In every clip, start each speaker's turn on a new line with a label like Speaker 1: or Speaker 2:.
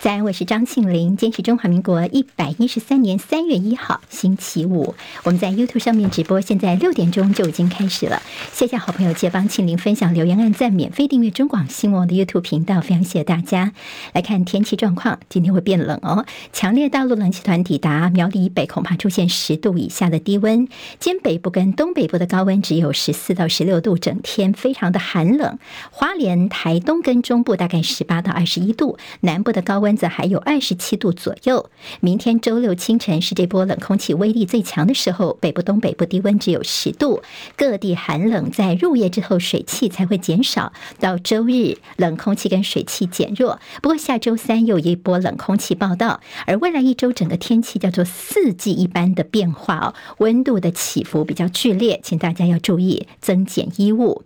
Speaker 1: 在，我是张庆玲。今天是中华民国一百一十三年三月一号，星期五。我们在 YouTube 上面直播，现在六点钟就已经开始了。谢谢好朋友借帮庆玲分享、留言、按赞、免费订阅中广新闻的 YouTube 频道，非常谢谢大家。来看天气状况，今天会变冷哦。强烈大陆冷气团抵达苗栗以北，恐怕出现十度以下的低温。今北部跟东北部的高温只有十四到十六度，整天非常的寒冷。花莲、台东跟中部大概十八到二十一度，南部的高温。温则还有二十七度左右。明天周六清晨是这波冷空气威力最强的时候，北部、东北部低温只有十度，各地寒冷。在入夜之后，水汽才会减少。到周日，冷空气跟水汽减弱。不过下周三又一波冷空气报到，而未来一周整个天气叫做四季一般的变化哦，温度的起伏比较剧烈，请大家要注意增减衣物。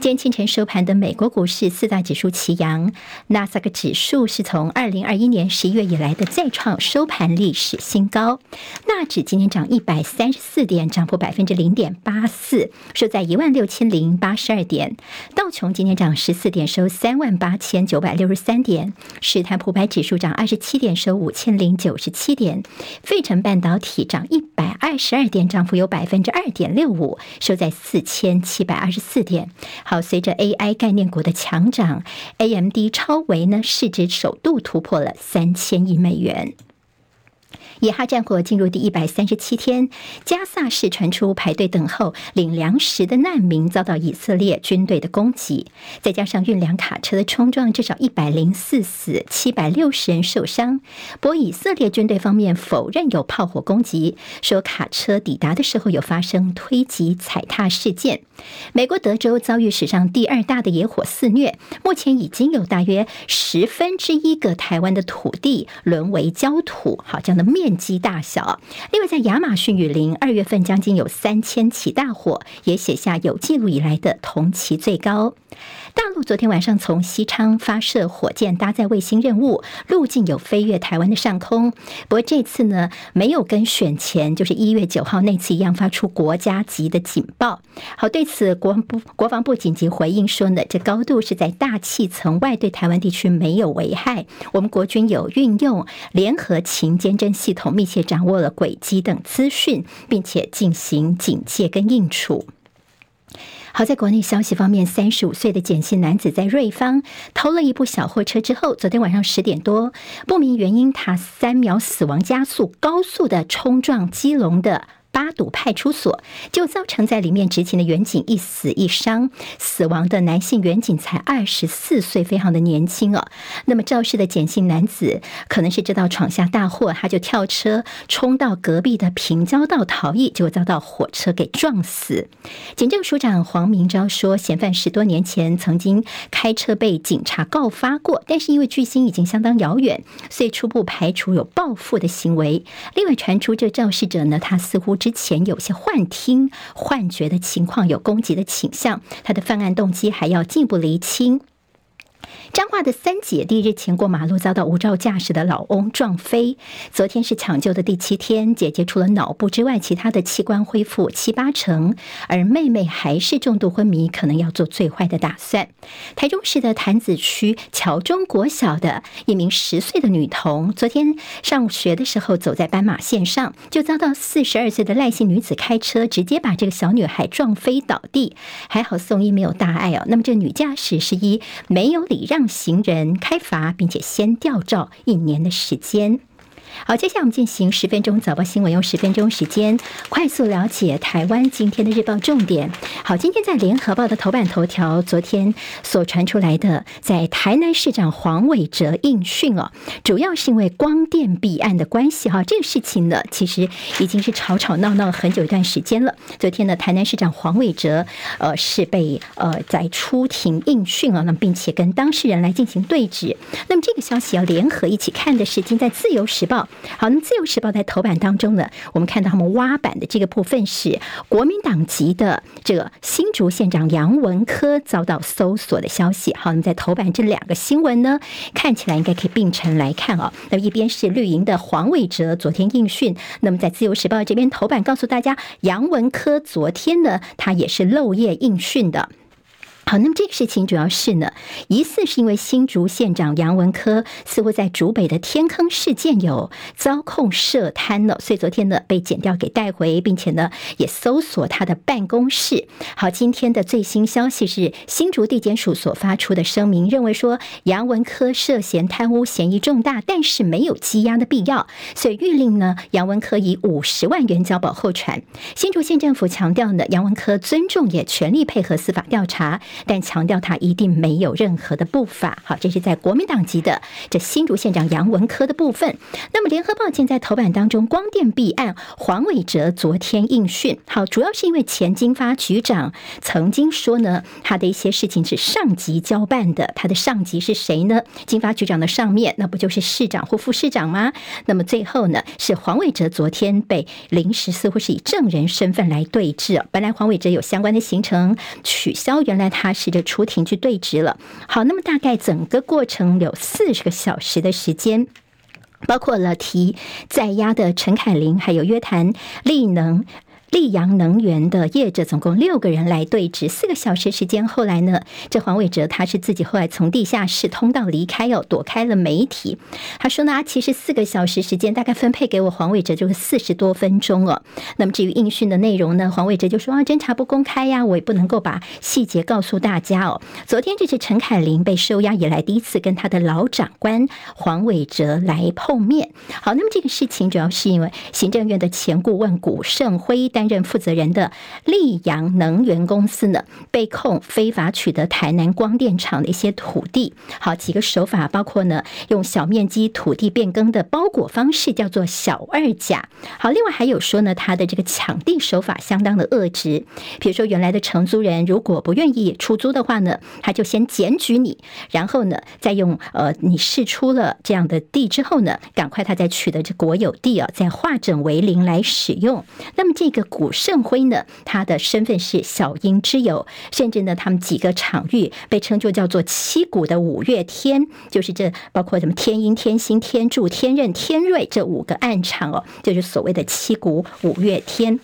Speaker 1: 今天清晨收盘的美国股市四大指数齐扬，纳斯达克指数是从二零二一年十一月以来的再创收盘历史新高，纳指今天涨一百三十四点，涨幅百分之零点八四，收在一万六千零八十二点。道琼今天涨十四点，收三万八千九百六十三点。史坦普百指数涨二十七点，收五千零九十七点。费城半导体涨一百二十二点，涨幅有百分之二点六五，收在四千七百二十四点。好，随着 AI 概念股的强涨，AMD 超微呢市值首度突破了三千亿美元。以哈战火进入第一百三十七天，加萨市传出排队等候领粮食的难民遭到以色列军队的攻击，再加上运粮卡车的冲撞，至少一百零四死，七百六十人受伤。不过以色列军队方面否认有炮火攻击，说卡车抵达的时候有发生推挤踩踏事件。美国德州遭遇史上第二大的野火肆虐，目前已经有大约十分之一个台湾的土地沦为焦土。好，这样的面。面积大小。另外，在亚马逊雨林，二月份将近有三千起大火，也写下有记录以来的同期最高。大陆昨天晚上从西昌发射火箭搭载卫星任务，路径有飞越台湾的上空。不过这次呢，没有跟选前就是一月九号那次一样发出国家级的警报。好，对此国防部国防部紧急回应说呢，这高度是在大气层外，对台湾地区没有危害。我们国军有运用联合勤监侦系统，同密切掌握了轨迹等资讯，并且进行警戒跟应处。好，在国内消息方面，三十五岁的简姓男子在瑞芳偷了一部小货车之后，昨天晚上十点多，不明原因，他三秒死亡加速，高速的冲撞基隆的。八堵派出所就造成在里面执勤的员警一死一伤，死亡的男性员警才二十四岁，非常的年轻哦。那么肇事的简姓男子可能是知道闯下大祸，他就跳车冲到隔壁的平交道逃逸，结果遭到火车给撞死。警政署长黄明昭说，嫌犯十多年前曾经开车被警察告发过，但是因为距今已经相当遥远，所以初步排除有报复的行为。另外传出这肇事者呢，他似乎。之前有些幻听、幻觉的情况，有攻击的倾向，他的犯案动机还要进一步厘清。彰化的三姐弟日前过马路遭到无照驾驶的老翁撞飞，昨天是抢救的第七天，姐姐除了脑部之外，其他的器官恢复七八成，而妹妹还是重度昏迷，可能要做最坏的打算。台中市的潭子区桥中国小的一名十岁的女童，昨天上学的时候走在斑马线上，就遭到四十二岁的赖姓女子开车直接把这个小女孩撞飞倒地，还好送医没有大碍哦。那么这女驾驶是一没有理让。行人开罚，并且先吊照一年的时间。好，接下来我们进行十分钟早报新闻，用十分钟时间快速了解台湾今天的日报重点。好，今天在联合报的头版头条，昨天所传出来的，在台南市长黄伟哲应讯哦，主要是因为光电弊案的关系哈，这个事情呢，其实已经是吵吵闹闹很久一段时间了。昨天呢，台南市长黄伟哲呃是被呃在出庭应讯啊，那么并且跟当事人来进行对质。那么这个消息要联合一起看的是，今在自由时报。好，那《自由时报》在头版当中呢，我们看到他们挖版的这个部分是国民党籍的这个新竹县长杨文科遭到搜索的消息。好，那么在头版这两个新闻呢，看起来应该可以并成来看啊。那么一边是绿营的黄伟哲昨天应讯，那么在《自由时报》这边头版告诉大家，杨文科昨天呢，他也是漏夜应讯的。好，那么这个事情主要是呢，疑似是因为新竹县长杨文科似乎在竹北的天坑事件有遭控涉贪了，所以昨天呢被检调给带回，并且呢也搜索他的办公室。好，今天的最新消息是新竹地检署所发出的声明，认为说杨文科涉嫌贪污嫌疑重大，但是没有羁押的必要，所以谕令呢杨文科以五十万元交保候传。新竹县政府强调呢，杨文科尊重也全力配合司法调查。但强调他一定没有任何的不法，好，这是在国民党籍的这新竹县长杨文科的部分。那么联合报现在头版当中，光电弊案，黄伟哲昨天应讯，好，主要是因为前经发局长曾经说呢，他的一些事情是上级交办的，他的上级是谁呢？经发局长的上面，那不就是市长或副市长吗？那么最后呢，是黄伟哲昨天被临时似乎是以证人身份来对质，本来黄伟哲有相关的行程取消，原来他。他试着出庭去对质了。好，那么大概整个过程有四十个小时的时间，包括了提在押的陈凯琳，还有约谈力能。溧阳能源的业者总共六个人来对质，四个小时时间。后来呢，这黄伟哲他是自己后来从地下室通道离开哦，躲开了媒体。他说呢，其实四个小时时间大概分配给我黄伟哲就是四十多分钟哦。那么至于应讯的内容呢，黄伟哲就说啊，侦查不公开呀，我也不能够把细节告诉大家哦。昨天这是陈凯琳被收押以来第一次跟他的老长官黄伟哲来碰面。好，那么这个事情主要是因为行政院的前顾问古胜辉。担任负责人的溧阳能源公司呢，被控非法取得台南光电厂的一些土地。好，几个手法包括呢，用小面积土地变更的包裹方式，叫做小二甲。好，另外还有说呢，他的这个抢地手法相当的恶质。比如说，原来的承租人如果不愿意出租的话呢，他就先检举你，然后呢，再用呃你释出了这样的地之后呢，赶快他再取得这国有地啊，再化整为零来使用。那么这个。古胜辉呢，他的身份是小英之友，甚至呢，他们几个场域被称作叫做七谷的五月天，就是这包括什么天音、天星、天柱、天任、天瑞这五个暗场哦，就是所谓的七谷五月天。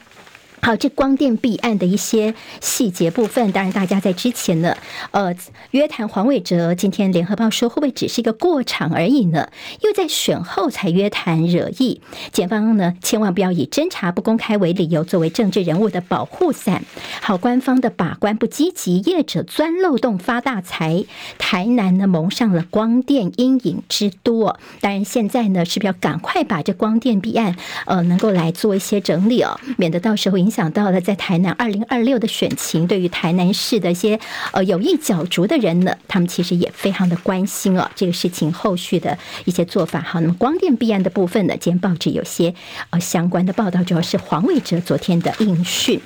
Speaker 1: 好，这光电弊案的一些细节部分，当然大家在之前呢，呃，约谈黄伟哲，今天联合报说会不会只是一个过场而已呢？又在选后才约谈惹议，检方呢千万不要以侦查不公开为理由作为政治人物的保护伞。好，官方的把关不积极，业者钻漏洞发大财，台南呢蒙上了光电阴影之多。当然现在呢是不是要赶快把这光电弊案呃能够来做一些整理哦，免得到时候影响。想到了在台南二零二六的选情，对于台南市的一些呃有意角逐的人呢，他们其实也非常的关心哦，这个事情后续的一些做法。好，那么光电弊案的部分呢，今天报纸有些呃相关的报道，主要是黄伟哲昨天的应讯。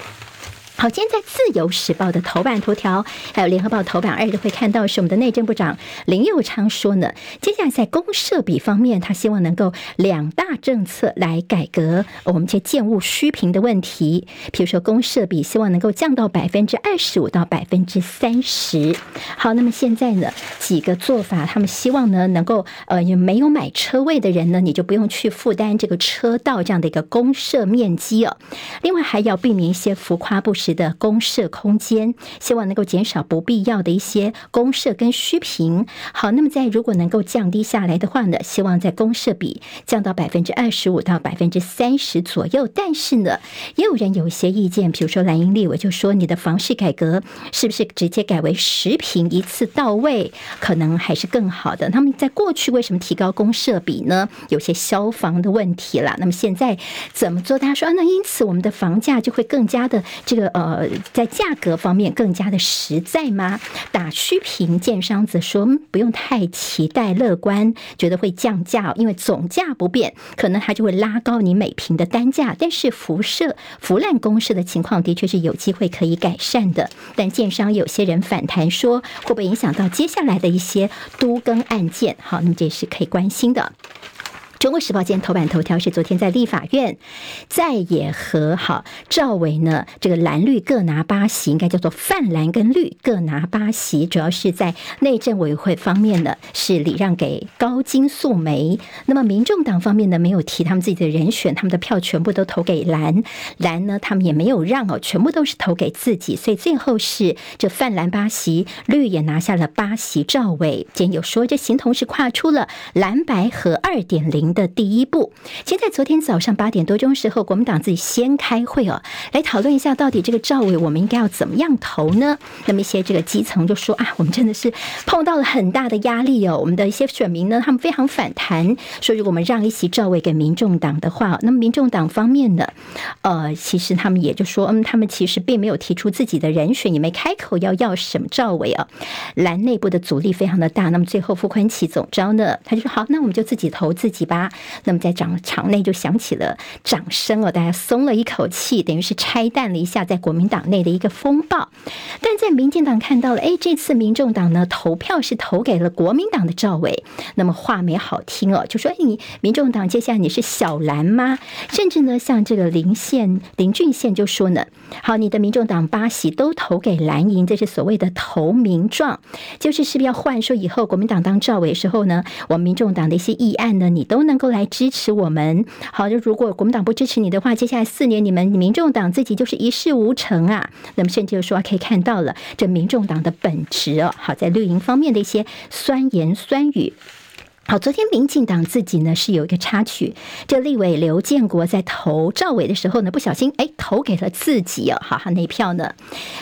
Speaker 1: 好，今天在《自由时报》的头版头条，还有《联合报》头版二都会看到，是我们的内政部长林佑昌说呢，接下来在公设比方面，他希望能够两大政策来改革我们这建物虚坪的问题。比如说，公设比希望能够降到百分之二十五到百分之三十。好，那么现在呢，几个做法，他们希望呢能够呃，有没有买车位的人呢，你就不用去负担这个车道这样的一个公设面积哦。另外，还要避免一些浮夸不实。的公设空间，希望能够减少不必要的一些公设跟虚平。好，那么在如果能够降低下来的话呢，希望在公设比降到百分之二十五到百分之三十左右。但是呢，也有人有一些意见，比如说蓝英立委就说，你的房市改革是不是直接改为十平一次到位，可能还是更好的。他们在过去为什么提高公设比呢？有些消防的问题了。那么现在怎么做？大家说啊，那因此我们的房价就会更加的这个。呃，在价格方面更加的实在吗？打虚坪，建商则说不用太期待乐观，觉得会降价，因为总价不变，可能它就会拉高你每平的单价。但是辐射、腐烂公设的情况的确是有机会可以改善的。但建商有些人反弹说，会不会影响到接下来的一些都更案件？好，那么这也是可以关心的。中国时报今天头版头条是昨天在立法院在野和好赵伟呢，这个蓝绿各拿八席，应该叫做泛蓝跟绿各拿八席，主要是在内政委员会方面呢是礼让给高金素梅，那么民众党方面呢没有提他们自己的人选，他们的票全部都投给蓝，蓝呢他们也没有让哦，全部都是投给自己，所以最后是这泛蓝八席，绿也拿下了八席。赵伟今天有说，这形同是跨出了蓝白合二点零。的第一步，其实在昨天早上八点多钟时候，国民党自己先开会哦，来讨论一下到底这个赵伟我们应该要怎么样投呢？那么一些这个基层就说啊，我们真的是碰到了很大的压力哦，我们的一些选民呢，他们非常反弹，说如果我们让一席赵伟给民众党的话，那么民众党方面呢，呃，其实他们也就说，嗯，他们其实并没有提出自己的人选，也没开口要要什么赵伟啊，蓝内部的阻力非常的大。那么最后傅崐萁总招呢，他就说好，那我们就自己投自己吧。那么在场场内就响起了掌声哦，大家松了一口气，等于是拆弹了一下在国民党内的一个风暴。但在民进党看到了，哎，这次民众党呢投票是投给了国民党的赵伟，那么话没好听哦，就说你民众党接下来你是小蓝吗？甚至呢，像这个林宪林俊宪就说呢，好，你的民众党八席都投给蓝营，这是所谓的投名状，就是是不是要换说以后国民党当赵伟时候呢，我们民众党的一些议案呢，你都。能够来支持我们，好，就如果国民党不支持你的话，接下来四年你们民众党自己就是一事无成啊。那么甚至说可以看到了这民众党的本质哦，好，在绿营方面的一些酸言酸语。好，昨天民进党自己呢是有一个插曲，这立委刘建国在投赵伟的时候呢，不小心哎投给了自己哦，好，他那票呢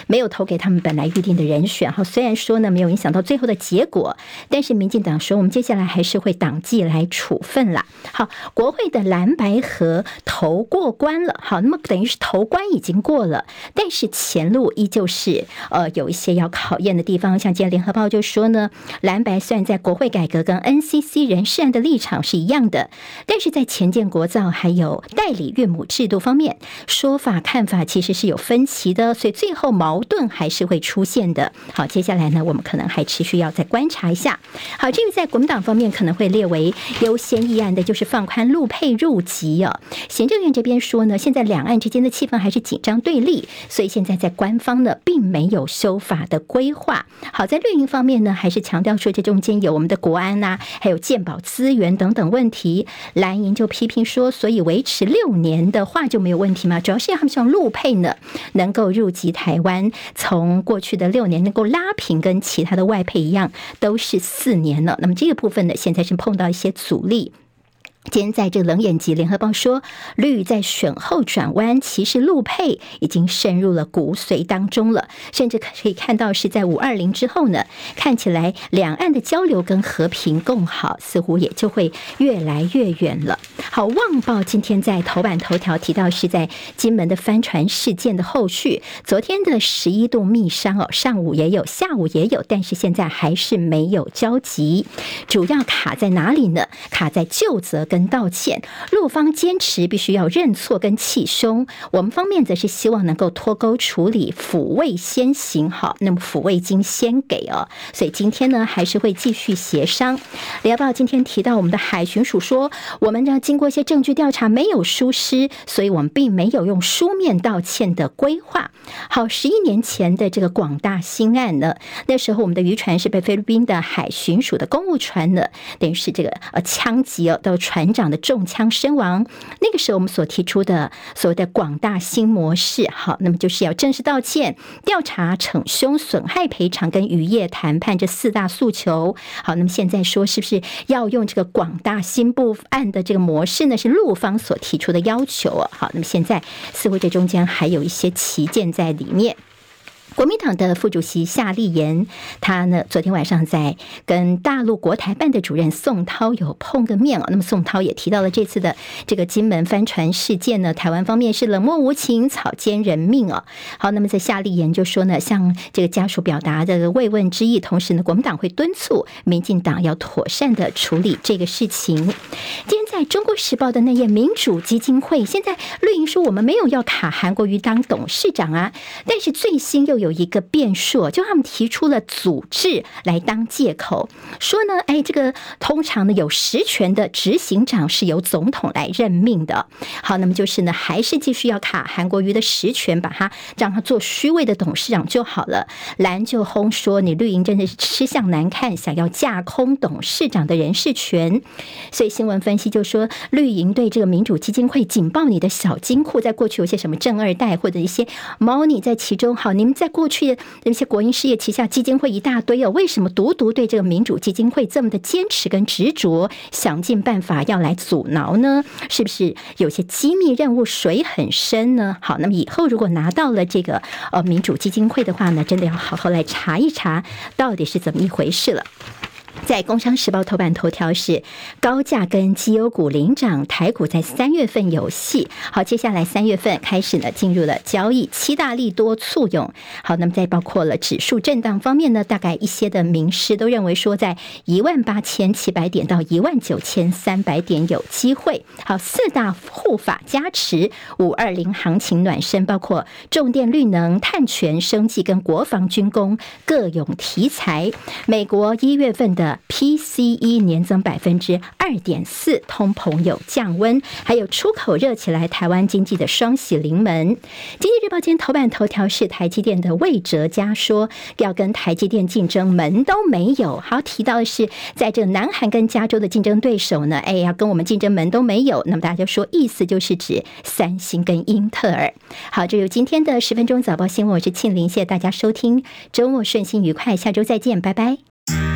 Speaker 1: 没有投给他们本来预定的人选。好，虽然说呢没有影响到最后的结果，但是民进党说我们接下来还是会党纪来处分啦。好，国会的蓝白合投过关了，好，那么等于是投关已经过了，但是前路依旧是呃有一些要考验的地方。像今天联合报就说呢，蓝白虽然在国会改革跟 NCC。人事案的立场是一样的，但是在前建国造还有代理岳母制度方面，说法看法其实是有分歧的，所以最后矛盾还是会出现的。好，接下来呢，我们可能还持续要再观察一下。好，至于在国民党方面可能会列为优先议案的，就是放宽陆配入籍哦。行政院这边说呢，现在两岸之间的气氛还是紧张对立，所以现在在官方呢并没有修法的规划。好，在绿营方面呢，还是强调说这中间有我们的国安呐、还有。鉴宝资源等等问题，蓝营就批评说，所以维持六年的话就没有问题吗？主要是他们希望陆配呢能够入籍台湾，从过去的六年能够拉平，跟其他的外配一样，都是四年了。那么这个部分呢，现在是碰到一些阻力。今天在这个冷眼集，联合报说绿在选后转弯，其实陆配已经渗入了骨髓当中了，甚至可以看到是在五二零之后呢，看起来两岸的交流跟和平共好似乎也就会越来越远了。好，旺报今天在头版头条提到是在金门的帆船事件的后续，昨天的十一度密商哦，上午也有，下午也有，但是现在还是没有交集，主要卡在哪里呢？卡在旧责跟。道歉，陆方坚持必须要认错跟气胸，我们方面则是希望能够脱钩处理，抚慰先行。好，那么抚慰金先给哦，所以今天呢还是会继续协商。联合报今天提到，我们的海巡署说，我们呢经过一些证据调查，没有疏失，所以我们并没有用书面道歉的规划。好，十一年前的这个广大新案呢，那时候我们的渔船是被菲律宾的海巡署的公务船呢，等于是这个呃枪击哦，到船。船长的中枪身亡，那个时候我们所提出的所谓的广大新模式，好，那么就是要正式道歉、调查、惩凶、损害赔偿跟渔业谈判这四大诉求。好，那么现在说是不是要用这个广大新部案的这个模式呢？是陆方所提出的要求。好，那么现在似乎这中间还有一些旗舰在里面。国民党的副主席夏立言，他呢昨天晚上在跟大陆国台办的主任宋涛有碰个面哦。那么宋涛也提到了这次的这个金门帆船事件呢，台湾方面是冷漠无情、草菅人命哦。好，那么在夏立言就说呢，向这个家属表达的慰问之意，同时呢，国民党会敦促民进党要妥善的处理这个事情。今天在中国时报的那页民主基金会，现在绿营说我们没有要卡韩国瑜当董事长啊，但是最新又有一个变数，就他们提出了组织来当借口，说呢，哎，这个通常呢有实权的执行长是由总统来任命的。好，那么就是呢，还是继续要卡韩国瑜的实权，把他让他做虚位的董事长就好了。蓝就轰说，你绿营真的是吃相难看，想要架空董事长的人事权。所以新闻分析就说，绿营对这个民主基金会警报你的小金库，在过去有些什么正二代或者一些猫腻在其中。好，你们在过去的那些国营事业旗下基金会一大堆哦，为什么独独对这个民主基金会这么的坚持跟执着，想尽办法要来阻挠呢？是不是有些机密任务水很深呢？好，那么以后如果拿到了这个呃民主基金会的话呢，真的要好好来查一查，到底是怎么一回事了。在《工商时报》头版头条是高价跟绩优股领涨，台股在三月份有戏。好，接下来三月份开始呢，进入了交易，七大利多簇拥。好，那么在包括了指数震荡方面呢，大概一些的名师都认为说，在一万八千七百点到一万九千三百点有机会。好，四大护法加持，五二零行情暖身，包括重电、绿能、碳权、生技跟国防军工各有题材。美国一月份的 PCE 年增百分之二点四，通膨有降温，还有出口热起来，台湾经济的双喜临门。经济日报今天头版头条是台积电的魏哲家说要跟台积电竞争，门都没有。好，提到的是在这南韩跟加州的竞争对手呢，哎要，跟我们竞争门都没有。那么大家说意思就是指三星跟英特尔。好，这就是今天的十分钟早报新闻，我是庆玲，谢谢大家收听，周末顺心愉快，下周再见，拜拜。